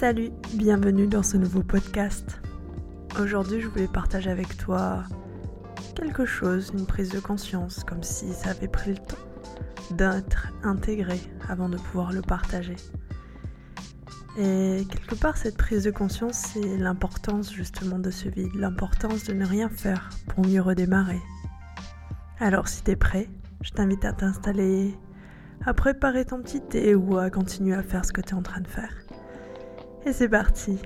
Salut, bienvenue dans ce nouveau podcast. Aujourd'hui, je voulais partager avec toi quelque chose, une prise de conscience, comme si ça avait pris le temps d'être intégré avant de pouvoir le partager. Et quelque part, cette prise de conscience, c'est l'importance justement de ce vide, l'importance de ne rien faire pour mieux redémarrer. Alors, si t'es prêt, je t'invite à t'installer, à préparer ton petit thé ou à continuer à faire ce que tu es en train de faire. Et c'est parti.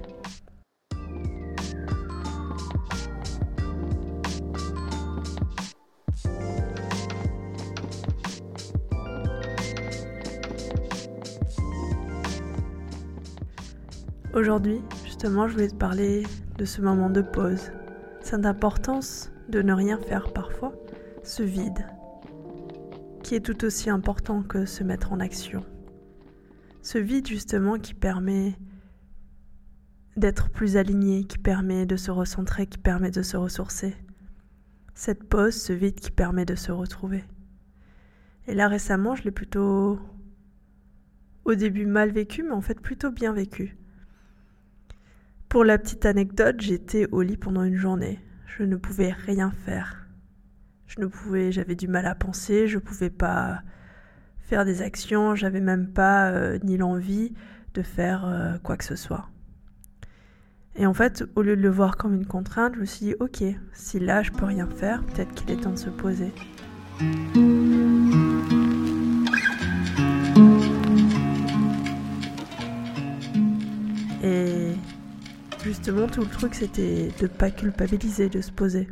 Aujourd'hui, justement, je voulais te parler de ce moment de pause, cette importance de ne rien faire parfois, ce vide, qui est tout aussi important que se mettre en action. Ce vide, justement, qui permet d'être plus aligné, qui permet de se recentrer, qui permet de se ressourcer. Cette pause, ce vide qui permet de se retrouver. Et là récemment, je l'ai plutôt au début mal vécu, mais en fait plutôt bien vécu. Pour la petite anecdote, j'étais au lit pendant une journée. Je ne pouvais rien faire. Je ne pouvais, j'avais du mal à penser, je ne pouvais pas faire des actions, j'avais même pas euh, ni l'envie de faire euh, quoi que ce soit. Et en fait, au lieu de le voir comme une contrainte, je me suis dit, ok, si là je peux rien faire, peut-être qu'il est temps de se poser. Et justement, tout le truc, c'était de pas culpabiliser, de se poser.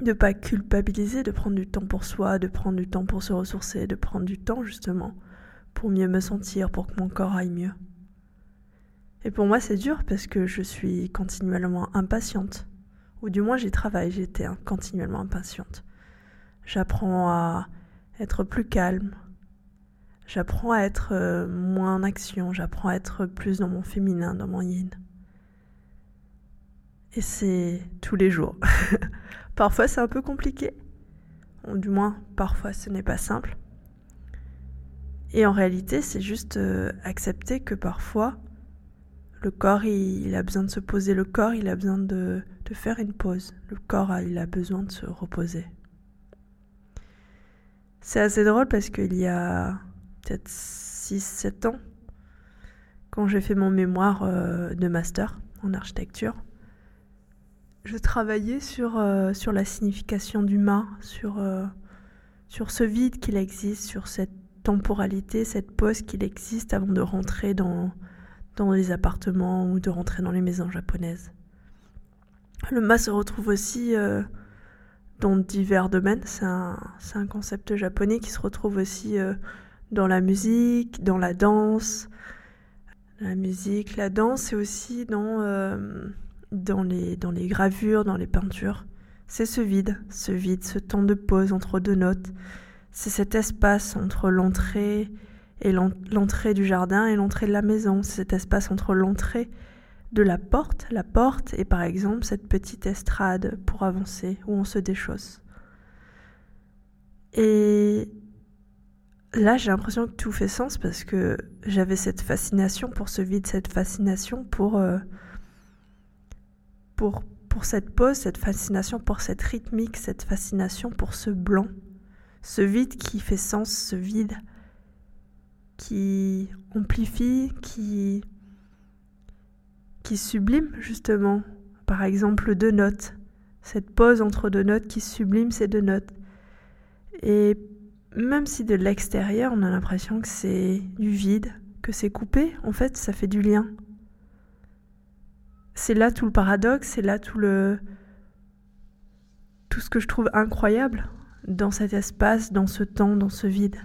De pas culpabiliser, de prendre du temps pour soi, de prendre du temps pour se ressourcer, de prendre du temps justement pour mieux me sentir, pour que mon corps aille mieux. Et pour moi, c'est dur parce que je suis continuellement impatiente. Ou du moins, j'y travaille, j'étais continuellement impatiente. J'apprends à être plus calme. J'apprends à être euh, moins en action. J'apprends à être plus dans mon féminin, dans mon yin. Et c'est tous les jours. parfois, c'est un peu compliqué. Ou du moins, parfois, ce n'est pas simple. Et en réalité, c'est juste euh, accepter que parfois, le corps, il, a besoin de se poser. Le corps, il a besoin de, faire une pause. Le corps, il a besoin de se reposer. C'est assez drôle parce qu'il y a peut-être 6-7 ans, quand j'ai fait mon mémoire euh, de master en architecture, je travaillais sur, euh, la signification du mât, sur, euh, sur ce vide qu'il existe, sur cette temporalité, cette pause qu'il existe avant de rentrer dans, dans les appartements ou de rentrer dans les maisons japonaises. Le ma se retrouve aussi euh, dans divers domaines. C'est un, concept japonais qui se retrouve aussi euh, dans la musique, dans la danse. La musique, la danse et aussi dans, euh, dans, les, dans les gravures, dans les peintures. C'est ce vide, ce vide, ce temps de pause entre deux notes. C'est cet espace entre l'entrée et l'entrée du jardin et l'entrée de la maison. Cet espace entre l'entrée de la porte, la porte et par exemple cette petite estrade pour avancer où on se déchausse. Et là, j'ai l'impression que tout fait sens parce que j'avais cette fascination pour ce vide, cette fascination pour, euh, pour, pour cette pause, cette fascination pour cette rythmique, cette fascination pour ce blanc, ce vide qui fait sens, ce vide qui amplifie, qui, sublime justement. Par exemple, deux notes. Cette pause entre deux notes qui sublime ces deux notes. Et même si de l'extérieur, on a l'impression que c'est du vide, que c'est coupé, en fait, ça fait du lien. C'est là tout le paradoxe, c'est là tout le tout ce que je trouve incroyable dans cet espace, dans ce temps, dans ce vide.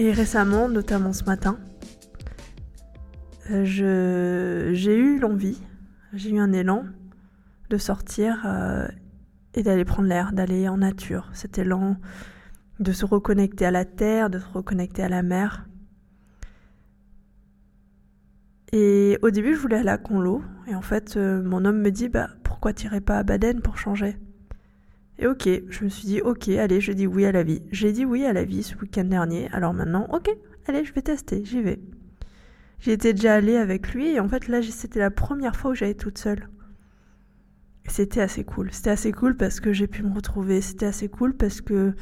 Et récemment, notamment ce matin, euh, j'ai eu l'envie, j'ai eu un élan de sortir euh, et d'aller prendre l'air, d'aller en nature. Cet élan de se reconnecter à la terre, de se reconnecter à la mer. Et au début, je voulais aller à Conlo. Et en fait, euh, mon homme me dit bah, Pourquoi t'irais pas à Baden pour changer? Et ok, je me suis dit, ok, allez, je dis oui à la vie. J'ai dit oui à la vie ce week-end dernier, alors maintenant, ok, allez, je vais tester, j'y vais. J'y étais déjà allée avec lui, et en fait, là, c'était la première fois où j'allais toute seule. C'était assez cool. C'était assez cool parce que j'ai pu me retrouver. C'était assez cool parce que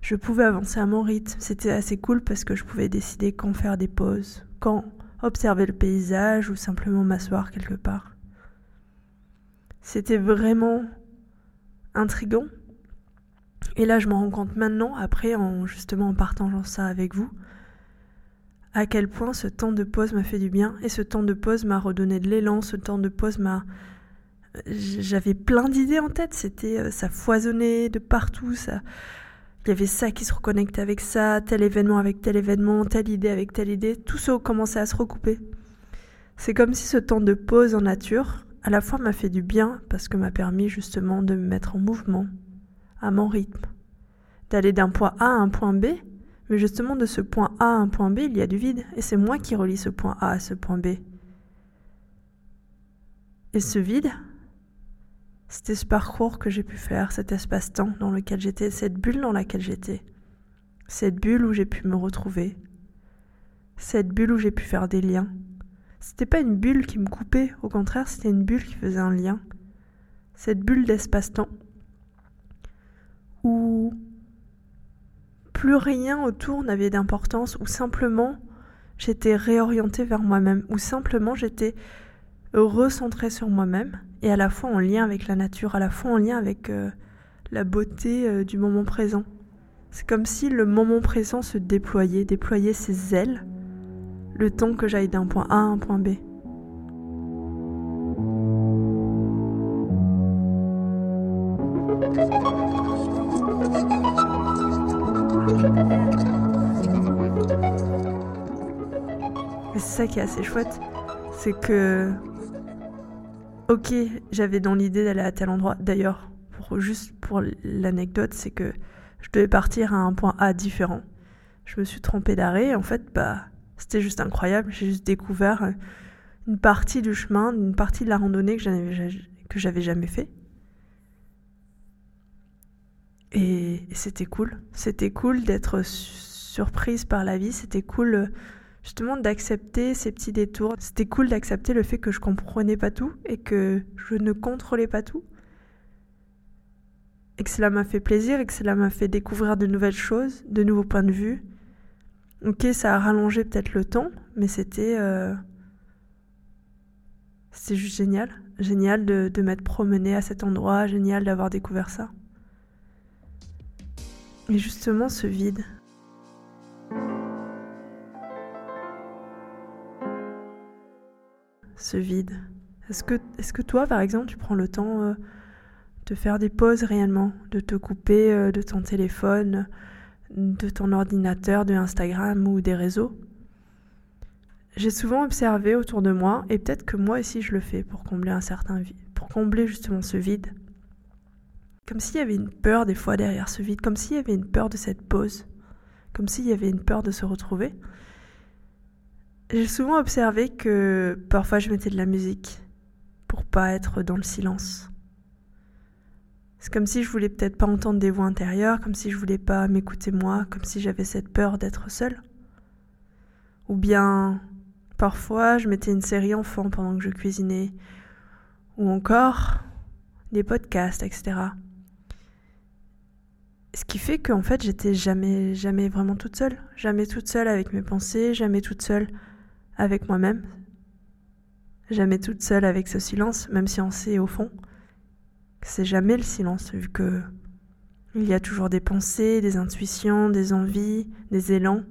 je pouvais avancer à mon rythme. C'était assez cool parce que je pouvais décider quand faire des pauses, quand observer le paysage ou simplement m'asseoir quelque part. C'était vraiment intrigant. Et là, je me rends compte maintenant, après, en justement en partageant ça avec vous, à quel point ce temps de pause m'a fait du bien et ce temps de pause m'a redonné de l'élan, ce temps de pause m'a j'avais plein d'idées en tête, c'était euh, ça foisonnait de partout, ça il y avait ça qui se reconnectait avec ça, tel événement avec tel événement, telle idée avec telle idée, tout ça commençait à se recouper. C'est comme si ce temps de pause en nature à la fois m'a fait du bien parce que m'a permis justement de me mettre en mouvement, à mon rythme, d'aller d'un point A à un point B, mais justement de ce point A à un point B, il y a du vide, et c'est moi qui relie ce point A à ce point B. Et ce vide, c'était ce parcours que j'ai pu faire, cet espace-temps dans lequel j'étais, cette bulle dans laquelle j'étais, cette bulle où j'ai pu me retrouver, cette bulle où j'ai pu faire des liens, c'était pas une bulle qui me coupait, au contraire, c'était une bulle qui faisait un lien. Cette bulle d'espace-temps où plus rien autour n'avait d'importance, où simplement j'étais réorientée vers moi-même, où simplement j'étais recentrée sur moi-même et à la fois en lien avec la nature, à la fois en lien avec euh, la beauté euh, du moment présent. C'est comme si le moment présent se déployait, déployait ses ailes le temps que j'aille d'un point A à un point B. c'est ça qui est assez chouette, c'est que, ok, j'avais dans l'idée d'aller à tel endroit. D'ailleurs, pour, juste pour l'anecdote, c'est que je devais partir à un point A différent. Je me suis trompée d'arrêt, en fait, bah, c'était juste incroyable. J'ai juste découvert euh, une partie du chemin, une partie de la randonnée que j'avais, jamais fait. Et, c'était cool. C'était cool d'être surprise par la vie. C'était cool euh, justement d'accepter ces petits détours. C'était cool d'accepter le fait que je comprenais pas tout et que je ne contrôlais pas tout. Et que cela m'a fait plaisir et que cela m'a fait découvrir de nouvelles choses, de nouveaux points de vue, Ok, ça a rallongé peut-être le temps, mais c'était euh, c'était juste génial, génial de, m'être promené à cet endroit, génial d'avoir découvert ça. Et justement, ce vide. Ce vide. Est-ce que, est que toi, par exemple, tu prends le temps euh, de faire des pauses réellement, de te couper euh, de ton téléphone, de ton ordinateur, de Instagram ou des réseaux. J'ai souvent observé autour de moi, et peut-être que moi aussi je le fais pour combler un certain vide, pour combler justement ce vide. Comme s'il y avait une peur des fois derrière ce vide, comme s'il y avait une peur de cette pause, comme s'il y avait une peur de se retrouver. J'ai souvent observé que parfois je mettais de la musique pour pas être dans le silence. C'est comme si je voulais peut-être pas entendre des voix intérieures, comme si je voulais pas m'écouter moi, comme si j'avais cette peur d'être seule. Ou bien, parfois, je mettais une série enfant pendant que je cuisinais. Ou encore, des podcasts, etc. Ce qui fait qu'en fait, j'étais jamais, jamais vraiment toute seule. Jamais toute seule avec mes pensées, jamais toute seule avec moi-même. Jamais toute seule avec ce silence, même si on sait au fond c'est jamais le silence, vu que Il y a toujours des pensées, des intuitions, des envies, des élans.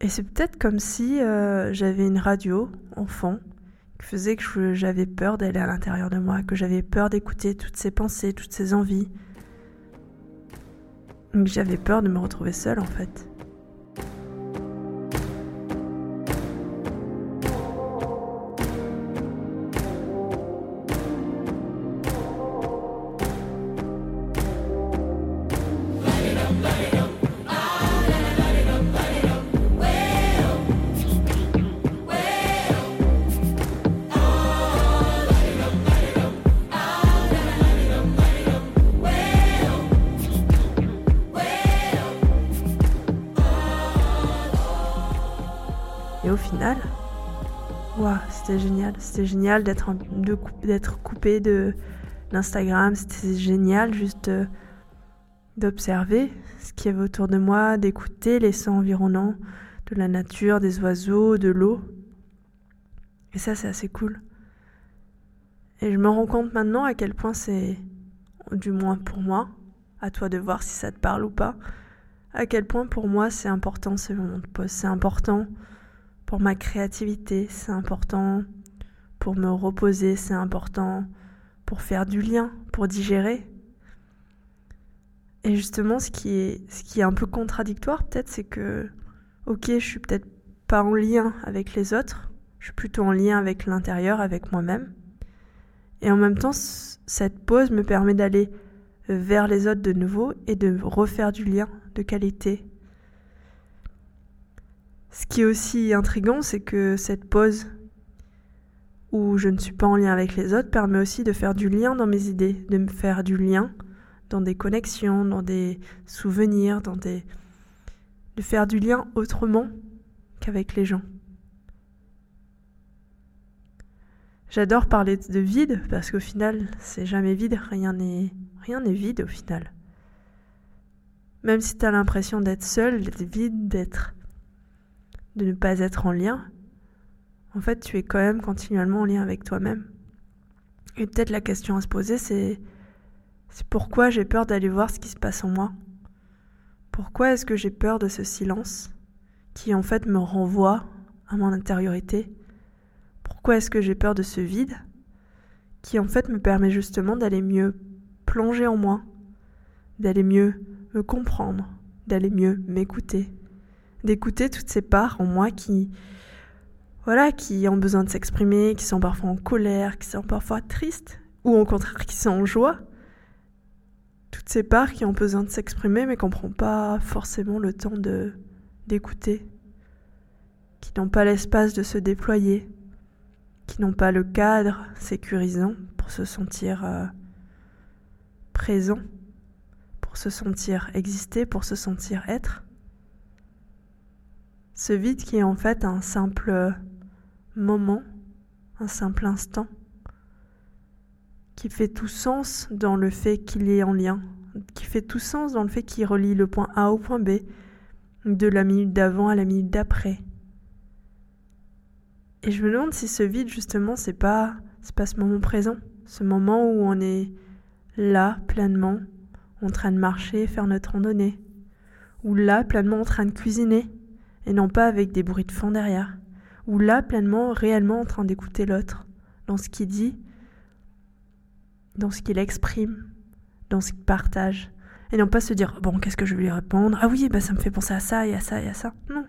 Et c'est peut-être comme si euh, j'avais une radio, enfant, qui faisait que j'avais peur d'aller à l'intérieur de moi, que j'avais peur d'écouter toutes ces pensées, toutes ces envies. Que j'avais peur de me retrouver seule en fait. C'était génial d'être, d'être coupé de l'Instagram. C'était génial juste d'observer ce qu'il y avait autour de moi, d'écouter les sons environnants, de la nature, des oiseaux, de l'eau. Et ça, c'est assez cool. Et je me rends compte maintenant à quel point c'est, du moins pour moi, à toi de voir si ça te parle ou pas, à quel point pour moi c'est important ce moment de pause. C'est important pour ma créativité, c'est important pour me reposer, c'est important pour faire du lien, pour digérer. Et justement, ce qui est, un peu contradictoire, peut-être, c'est que, ok, je suis peut-être pas en lien avec les autres, je suis plutôt en lien avec l'intérieur, avec moi-même. Et en même temps, cette pause me permet d'aller vers les autres de nouveau et de refaire du lien de qualité ce qui est aussi intrigant, c'est que cette pause où je ne suis pas en lien avec les autres permet aussi de faire du lien dans mes idées, de me faire du lien dans des connexions, dans des souvenirs, dans des de faire du lien autrement qu'avec les gens. J'adore parler de vide parce qu'au final, c'est jamais vide, rien n'est rien n'est vide au final. Même si tu as l'impression d'être seul, d'être vide, d'être de ne pas être en lien, en fait, tu es quand même continuellement en lien avec toi-même. Et peut-être la question à se poser, c'est pourquoi j'ai peur d'aller voir ce qui se passe en moi? Pourquoi est-ce que j'ai peur de ce silence qui en fait me renvoie à mon intériorité? Pourquoi est-ce que j'ai peur de ce vide qui en fait me permet justement d'aller mieux plonger en moi, d'aller mieux me comprendre, d'aller mieux m'écouter d'écouter toutes ces parts en moi qui, voilà, qui ont besoin de s'exprimer, qui sont parfois en colère, qui sont parfois tristes, ou au contraire qui sont en joie. Toutes ces parts qui ont besoin de s'exprimer mais qui n'ont pas forcément le temps de d'écouter, qui n'ont pas l'espace de se déployer, qui n'ont pas le cadre sécurisant pour se sentir euh, présent, pour se sentir exister, pour se sentir être. Ce vide qui est en fait un simple moment, un simple instant, qui fait tout sens dans le fait qu'il est en lien, qui fait tout sens dans le fait qu'il relie le point A au point B, de la minute d'avant à la minute d'après. Et je me demande si ce vide justement c'est pas c'est pas ce moment présent, ce moment où on est là pleinement en train de marcher, faire notre randonnée, ou là pleinement en train de cuisiner, et non pas avec des bruits de fond derrière, ou là pleinement, réellement en train d'écouter l'autre, dans ce qu'il dit, dans ce qu'il exprime, dans ce qu'il partage, et non pas se dire bon qu'est-ce que je vais lui répondre, ah oui bah ça me fait penser à ça et à ça et à ça, non,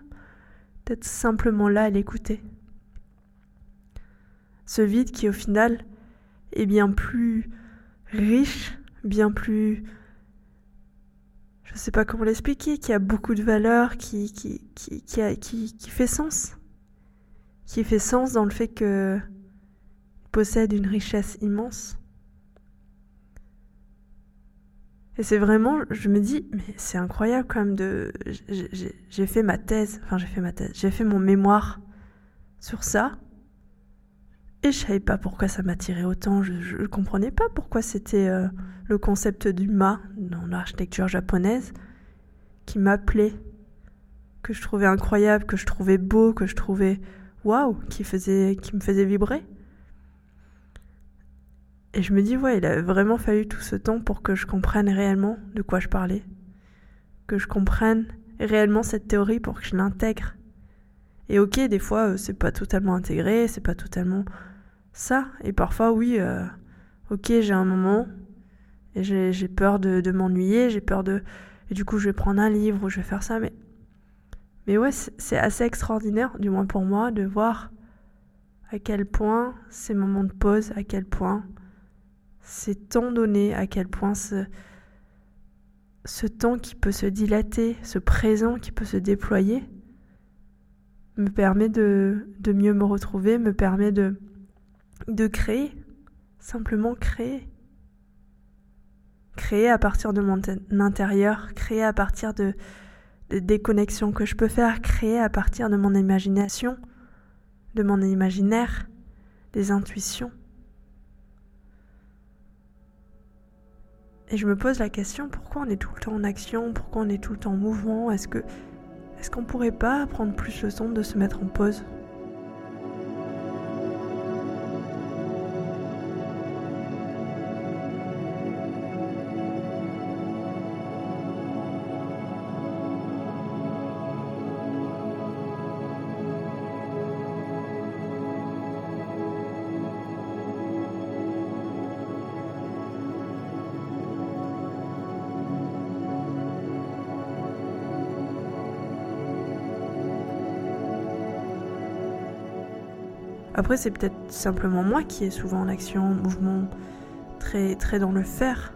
d'être simplement là à l'écouter. Ce vide qui au final est bien plus riche, bien plus je ne sais pas comment l'expliquer, qui a beaucoup de valeur, qui, qui, qui, qui, qui, fait sens. Qui fait sens dans le fait que possède une richesse immense. Et c'est vraiment, je me dis, mais c'est incroyable quand même de. J'ai fait ma thèse, enfin j'ai fait ma thèse, j'ai fait mon mémoire sur ça. Et je savais pas pourquoi ça m'attirait autant, je ne comprenais pas pourquoi c'était euh, le concept du ma dans l'architecture japonaise qui m'appelait, que je trouvais incroyable, que je trouvais beau, que je trouvais waouh, qui, faisait, qui me faisait vibrer. Et je me dis, ouais, il a vraiment fallu tout ce temps pour que je comprenne réellement de quoi je parlais. Que je comprenne réellement cette théorie pour que je l'intègre. Et ok, des fois, euh, c'est pas totalement intégré, c'est pas totalement ça. Et parfois, oui, euh, ok, j'ai un moment et j'ai peur de, de m'ennuyer, j'ai peur de. Et du coup, je vais prendre un livre ou je vais faire ça. Mais, mais ouais, c'est assez extraordinaire, du moins pour moi, de voir à quel point ces moments de pause, à quel point ces temps donnés, à quel point ce, temps qui peut se dilater, ce présent qui peut se déployer, me permet de, mieux me retrouver, me permet de créer, simplement créer. Créer à partir de mon intérieur, créer à partir de, des connexions que je peux faire, créer à partir de mon imagination, de mon imaginaire, des intuitions. Et je me pose la question pourquoi on est tout le temps en action, pourquoi on est tout le temps en mouvement? Est-ce que est-ce qu'on pourrait pas prendre plus le temps de se mettre en pause? Après, c'est peut-être simplement moi qui est souvent en action, en mouvement, très, très dans le faire.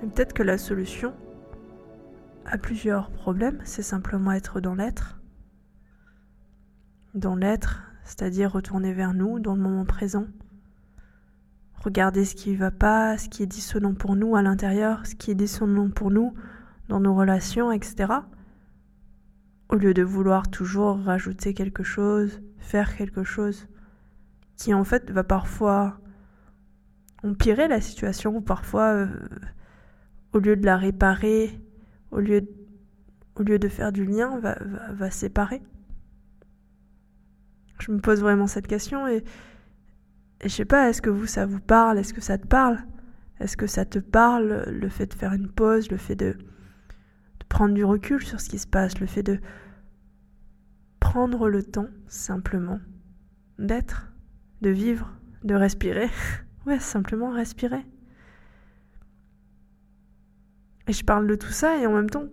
Mais peut-être que la solution à plusieurs problèmes, c'est simplement être dans l'être. Dans l'être, c'est-à-dire retourner vers nous, dans le moment présent. Regarder ce qui ne va pas, ce qui est dissonant pour nous à l'intérieur, ce qui est dissonant pour nous dans nos relations, etc au lieu de vouloir toujours rajouter quelque chose, faire quelque chose, qui en fait va parfois empirer la situation, ou parfois, euh, au lieu de la réparer, au lieu, de, faire du lien, va séparer. Je me pose vraiment cette question et, et je sais pas, est-ce que vous, ça vous parle? Est-ce que ça te parle? Est-ce que ça te parle, le fait de faire une pause, le fait de, prendre du recul sur ce qui se passe, le fait de prendre le temps simplement d'être, de vivre, de respirer. ouais, simplement respirer. Et je parle de tout ça et en même temps,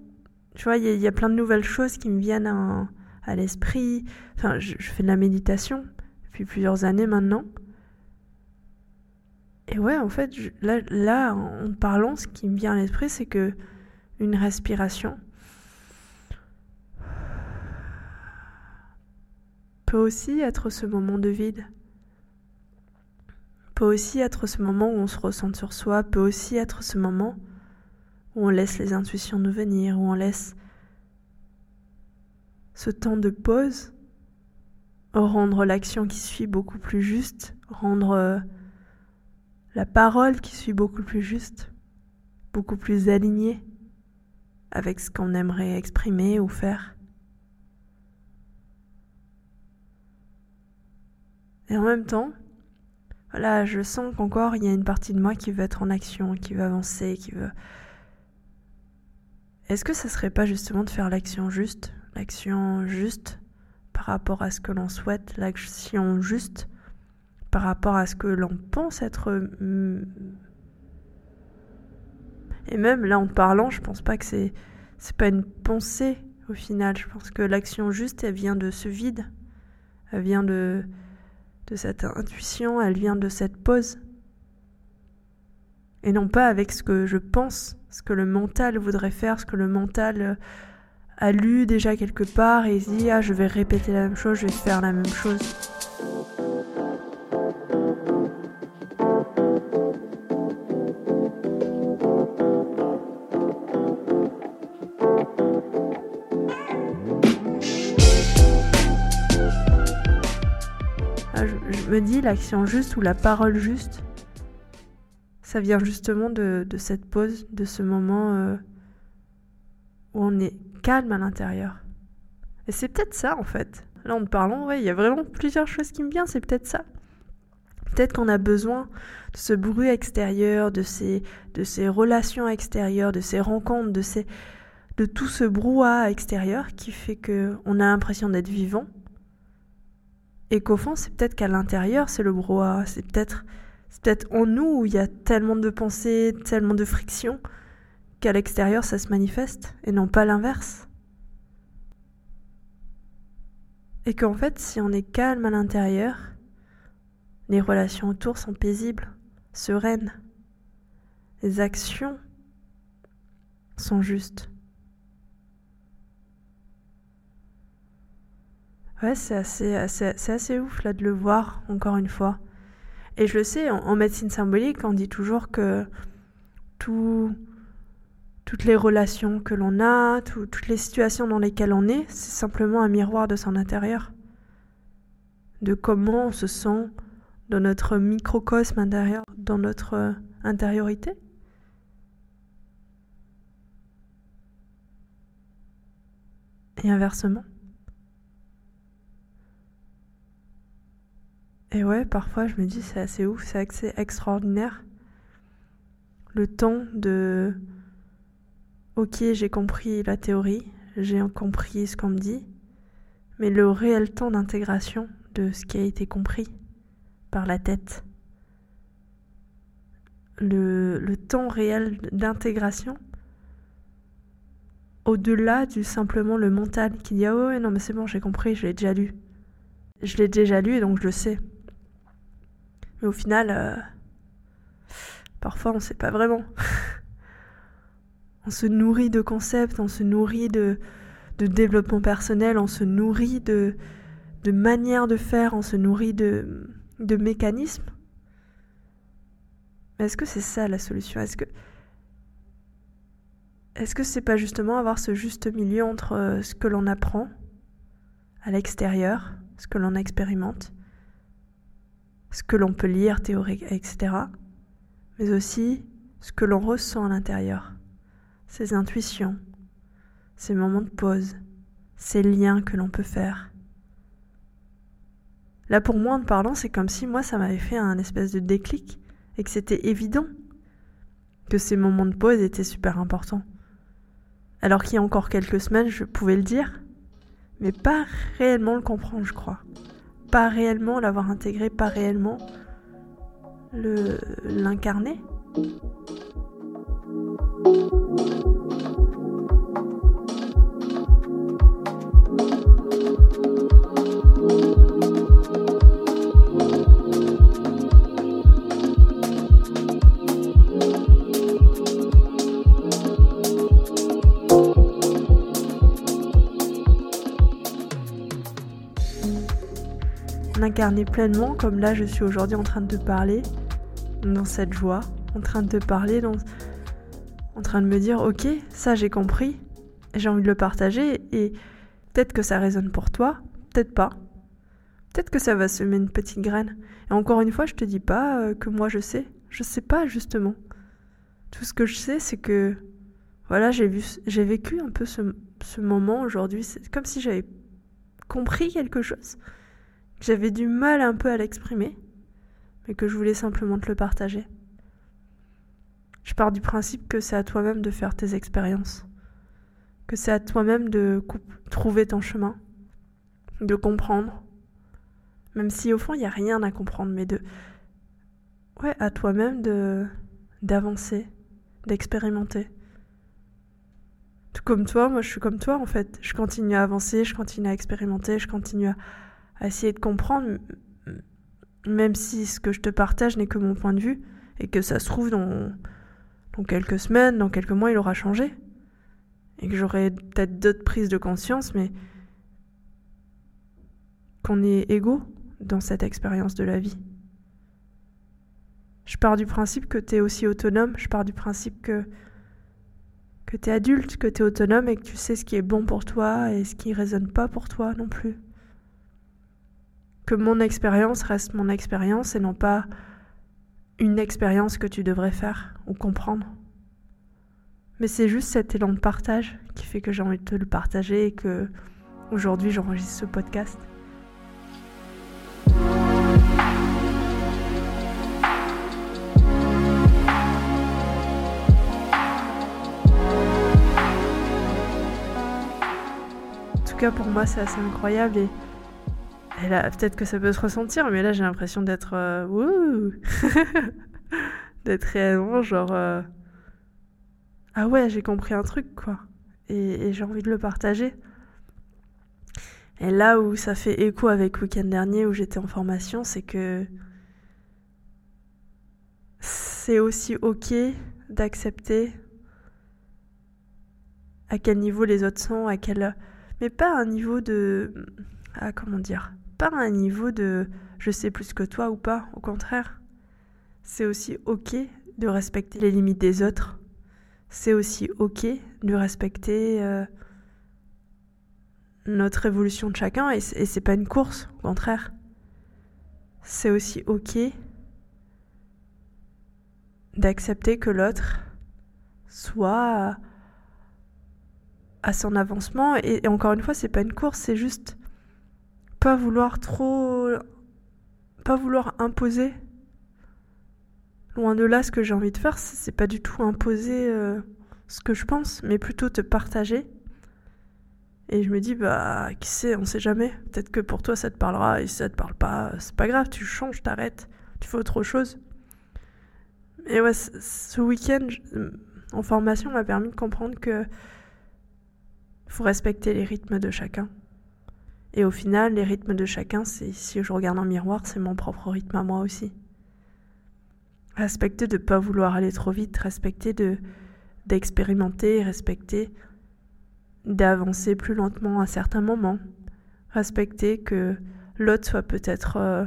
tu vois, il y, a plein de nouvelles choses qui me viennent à, l'esprit. Enfin, je, fais de la méditation depuis plusieurs années maintenant. Et ouais, en fait, là, là, en parlant, ce qui me vient à l'esprit, c'est que une respiration peut aussi être ce moment de vide, peut aussi être ce moment où on se ressent sur soi, peut aussi être ce moment où on laisse les intuitions nous venir, où on laisse ce temps de pause rendre l'action qui suit beaucoup plus juste, rendre euh, la parole qui suit beaucoup plus juste, beaucoup plus alignée avec ce qu'on aimerait exprimer ou faire. Et en même temps, voilà, je sens qu'encore il y a une partie de moi qui veut être en action, qui veut avancer, qui veut. Est-ce que ça serait pas justement de faire l'action juste, l'action juste par rapport à ce que l'on souhaite, l'action juste par rapport à ce que l'on pense être mm, et même là en parlant, je pense pas que c'est c'est pas une pensée au final. Je pense que l'action juste, elle vient de ce vide. Elle vient de de cette intuition, elle vient de cette pause. Et non pas avec ce que je pense, ce que le mental voudrait faire, ce que le mental a lu déjà quelque part et se dit ah je vais répéter la même chose, je vais faire la même chose. Me dis l'action juste ou la parole juste, ça vient justement de, cette pause, de ce moment euh, où on est calme à l'intérieur. Et c'est peut-être ça en fait. Là en te parlant, ouais, il y a vraiment plusieurs choses qui me viennent, c'est peut-être ça. Peut-être qu'on a besoin de ce bruit extérieur, de ces, de ces relations extérieures, de ces rencontres, de, ces, de tout ce brouhaha extérieur qui fait qu'on a l'impression d'être vivant. Et qu'au fond, c'est peut-être qu'à l'intérieur, c'est le brouhaha. C'est peut-être peut en nous où il y a tellement de pensées, tellement de frictions, qu'à l'extérieur, ça se manifeste, et non pas l'inverse. Et qu'en fait, si on est calme à l'intérieur, les relations autour sont paisibles, sereines. Les actions sont justes. Ouais, c'est assez, assez, ouf là de le voir, encore une fois. Et je le sais, en, médecine symbolique, on dit toujours que tout, toutes les relations que l'on a, toutes les situations dans lesquelles on est, c'est simplement un miroir de son intérieur. De comment on se sent dans notre microcosme intérieur, dans notre euh, intériorité. Et inversement. Et ouais, parfois je me dis c'est assez ouf, c'est assez extraordinaire. Le temps de... Ok, j'ai compris la théorie, j'ai compris ce qu'on me dit, mais le réel temps d'intégration de ce qui a été compris par la tête. Le, temps réel d'intégration au-delà du simplement le mental qui dit ah ouais non mais c'est bon j'ai compris je l'ai déjà lu je l'ai déjà lu et donc je le sais au final euh, parfois on sait pas vraiment on se nourrit de concepts on se nourrit de, développement personnel on se nourrit de de manières de faire on se nourrit de mécanismes. Est-ce que c'est ça la solution? Est-ce que est-ce que c'est pas justement avoir ce juste milieu entre euh, ce que l'on apprend à l'extérieur, ce que l'on expérimente, ce que l'on peut lire, théorique, etc., mais aussi ce que l'on ressent à l'intérieur, ses intuitions, ces moments de pause, ces liens que l'on peut faire. Là, pour moi, en parlant, c'est comme si moi, ça m'avait fait un espèce de déclic et que c'était évident que ces moments de pause étaient super importants. Alors qu'il y a encore quelques semaines, je pouvais le dire, mais pas réellement le comprendre, je crois. Pas réellement l'avoir intégré, pas réellement le l'incarner. incarner pleinement, comme là je suis aujourd'hui en train de te parler, dans cette joie, en train de te parler, dans... en train de me dire, ok, ça j'ai compris, j'ai envie de le partager, et peut-être que ça résonne pour toi, peut-être pas. Peut-être que ça va semer une petite graine. Et encore une fois, je te dis pas euh, que moi je sais. Je sais pas justement. Tout ce que je sais, c'est que voilà, j'ai vu, j'ai vécu un peu ce, ce moment aujourd'hui. C'est comme si j'avais compris quelque chose j'avais du mal un peu à l'exprimer, mais que je voulais simplement te le partager. Je pars du principe que c'est à toi-même de faire tes expériences, que c'est à toi-même de trouver ton chemin, de comprendre, même si au fond il n'y a rien à comprendre, mais de... Ouais, à toi-même de d'avancer, d'expérimenter. Tout comme toi, moi je suis comme toi en fait. Je continue à avancer, je continue à expérimenter, je continue à, à essayer de comprendre, même si ce que je te partage n'est que mon point de vue, et que ça se trouve dans, quelques semaines, dans quelques mois, il aura changé. Et que j'aurai peut-être d'autres prises de conscience, mais qu'on est égaux dans cette expérience de la vie. Je pars du principe que tu es aussi autonome, je pars du principe que, que tu es adulte, que tu es autonome et que tu sais ce qui est bon pour toi et ce qui ne résonne pas pour toi non plus que mon expérience reste mon expérience et non pas une expérience que tu devrais faire ou comprendre. Mais c'est juste cet élan de partage qui fait que j'ai envie de te le partager et que aujourd'hui j'enregistre ce podcast. En tout cas pour moi c'est assez incroyable et peut-être que ça peut se ressentir, mais là, j'ai l'impression d'être. Euh, d'être réellement genre. Euh, ah ouais, j'ai compris un truc, quoi. Et, j'ai envie de le partager. Et là où ça fait écho avec week-end dernier où j'étais en formation, c'est que c'est aussi ok d'accepter à quel niveau les autres sont, à quel mais pas un niveau de ah comment dire, pas un niveau de je sais plus que toi ou pas, au contraire. C'est aussi OK de respecter les limites des autres. C'est aussi OK de respecter euh, notre évolution de chacun et c'est pas une course, au contraire. C'est aussi OK d'accepter que l'autre soit à son avancement. Et, encore une fois, c'est pas une course, c'est juste pas vouloir trop. pas vouloir imposer. Loin de là, ce que j'ai envie de faire, c'est pas du tout imposer euh, ce que je pense, mais plutôt te partager. Et je me dis, bah, qui sait, on sait jamais. Peut-être que pour toi, ça te parlera, et si ça te parle pas, c'est pas grave, tu changes, t'arrêtes, tu fais autre chose. Et ouais, ce week-end en formation m'a permis de comprendre que faut respecter les rythmes de chacun. Et au final, les rythmes de chacun, si je regarde en miroir, c'est mon propre rythme à moi aussi. Respecter de ne pas vouloir aller trop vite, respecter de d'expérimenter, respecter d'avancer plus lentement à certains moments, respecter que l'autre soit peut-être euh,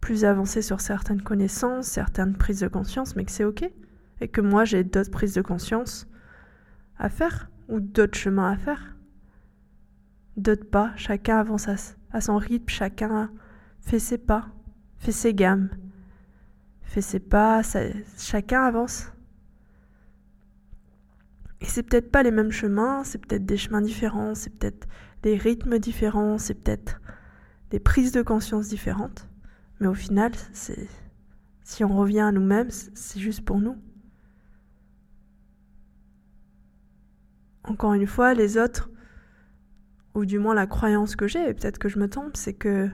plus avancé sur certaines connaissances, certaines prises de conscience, mais que c'est ok, et que moi j'ai d'autres prises de conscience à faire ou d'autres chemins à faire d'autres pas, chacun avance à, son rythme, chacun fait ses pas, fait ses gammes, fait ses pas, chacun avance. Et c'est peut-être pas les mêmes chemins, c'est peut-être des chemins différents, c'est peut-être des rythmes différents, c'est peut-être des prises de conscience différentes. Mais au final, c'est si on revient à nous-mêmes, c'est juste pour nous. Encore une fois, les autres, ou du moins la croyance que j'ai, et peut-être que je me trompe, c'est que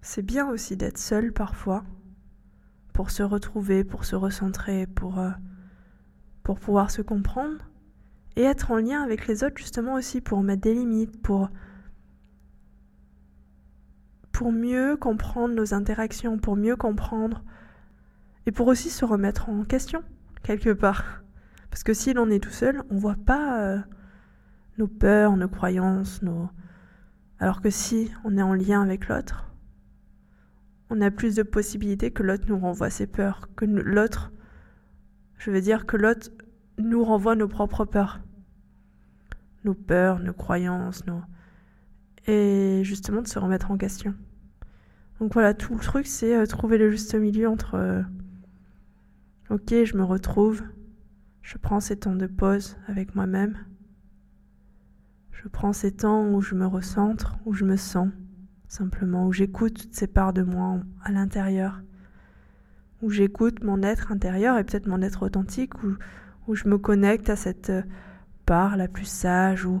c'est bien aussi d'être seul parfois, pour se retrouver, pour se recentrer, pour, euh, pour pouvoir se comprendre, et être en lien avec les autres justement aussi, pour mettre des limites, pour, mieux comprendre nos interactions, pour mieux comprendre, et pour aussi se remettre en question, quelque part. Parce que si l'on est tout seul, on voit pas... Euh, nos peurs, nos croyances, nos... Alors que si on est en lien avec l'autre, on a plus de possibilités que l'autre nous renvoie ses peurs, que l'autre, je veux dire que l'autre nous renvoie nos propres peurs. Nos peurs, nos croyances, nos... Et justement de se remettre en question. Donc voilà, tout le truc, c'est euh, trouver le juste milieu entre... Euh, ok, je me retrouve, je prends ces temps de pause avec moi-même je prends ces temps où je me recentre, où je me sens, simplement, où j'écoute toutes ces parts de moi à l'intérieur, où j'écoute mon être intérieur et peut-être mon être authentique, où, je me connecte à cette part la plus sage, ou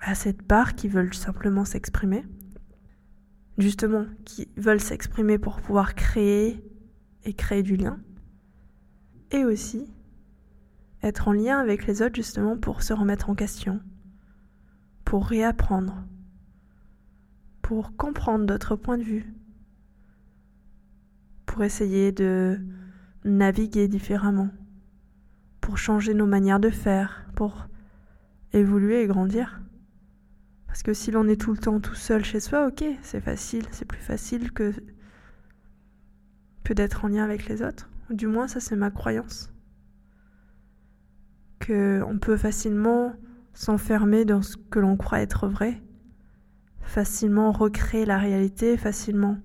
à cette part qui veulent simplement s'exprimer, justement, qui veulent s'exprimer pour pouvoir créer et créer du lien, et aussi être en lien avec les autres justement pour se remettre en question, pour réapprendre, pour comprendre d'autres points de vue, pour essayer de naviguer différemment, pour changer nos manières de faire, pour évoluer et grandir. Parce que si l'on est tout le temps tout seul chez soi, ok, c'est facile, c'est plus facile que, que d'être en lien avec les autres. Du moins, ça c'est ma croyance. Que on peut facilement s'enfermer dans ce que l'on croit être vrai, facilement recréer la réalité, facilement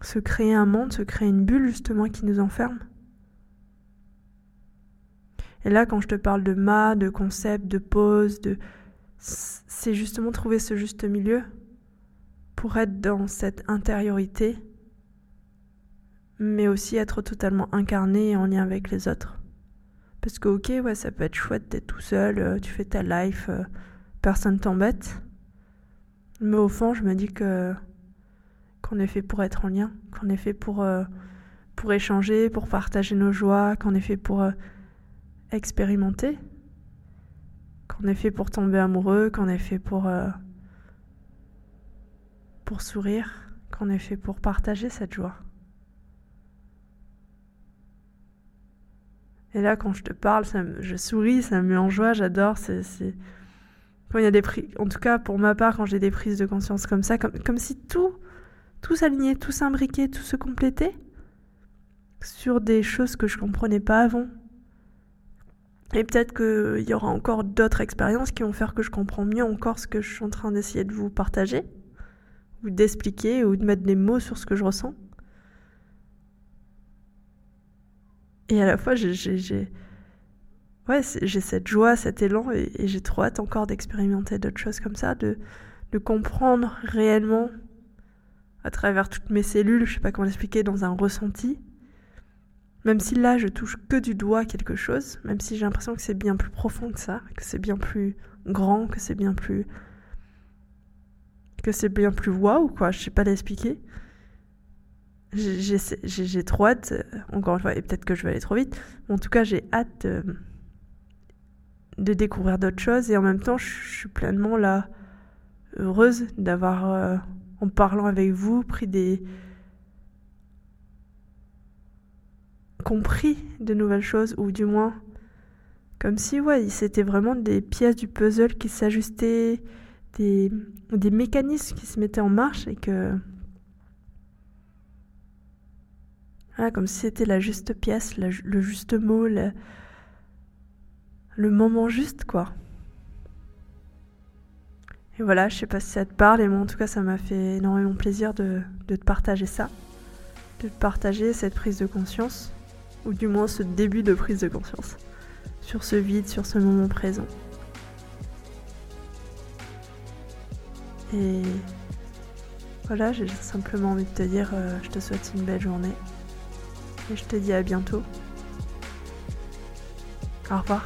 se créer un monde, se créer une bulle justement qui nous enferme. Et là, quand je te parle de ma, de concept, de pause, de... c'est justement trouver ce juste milieu pour être dans cette intériorité, mais aussi être totalement incarné et en lien avec les autres Parce que ok, ouais, ça peut être chouette d'être tout seul, euh, tu fais ta life, euh, personne t'embête. Mais au fond, je me dis que qu'on est fait pour être en lien, qu'on est fait pour, euh, pour échanger, pour partager nos joies, qu'on est fait pour expérimenter, qu'on est fait pour tomber amoureux, qu'on est fait pour, pour sourire, qu'on est fait pour partager cette joie. Et là, quand je te parle, ça je souris, ça me met en joie, j'adore. C'est, Quand il y a des prises, en tout cas pour ma part, quand j'ai des prises de conscience comme ça, comme, comme si tout, tout s'alignait, tout s'imbriquait, tout se complétait sur des choses que je comprenais pas avant. Et peut-être qu'il y aura encore d'autres expériences qui vont faire que je comprends mieux encore ce que je suis en train d'essayer de vous partager, ou d'expliquer, ou de mettre des mots sur ce que je ressens. Et à la fois, j'ai, ouais, j'ai cette joie, cet élan, et, j'ai trop hâte encore d'expérimenter d'autres choses comme ça, de, de comprendre réellement à travers toutes mes cellules, je sais pas comment l'expliquer, dans un ressenti. Même si là, je touche que du doigt quelque chose, même si j'ai l'impression que c'est bien plus profond que ça, que c'est bien plus grand, que c'est bien plus. que c'est bien plus waouh, quoi, je sais pas l'expliquer j'ai trop hâte, euh, encore une fois, et peut-être que je vais aller trop vite, en tout cas, j'ai hâte de, découvrir d'autres choses et en même temps, je suis pleinement là, heureuse d'avoir, euh, en parlant avec vous, pris des. compris de nouvelles choses, ou du moins, comme si, ouais, c'était vraiment des pièces du puzzle qui s'ajustaient, des, des mécanismes qui se mettaient en marche et que Comme si c'était la juste pièce, le juste mot, le, moment juste, quoi. Et voilà, je sais pas si ça te parle, et moi en tout cas ça m'a fait énormément plaisir de, de, te partager ça, de te partager cette prise de conscience, ou du moins ce début de prise de conscience, sur ce vide, sur ce moment présent. Et voilà, j'ai simplement envie de te dire, euh, je te souhaite une belle journée. Et je te dis à bientôt. Au revoir.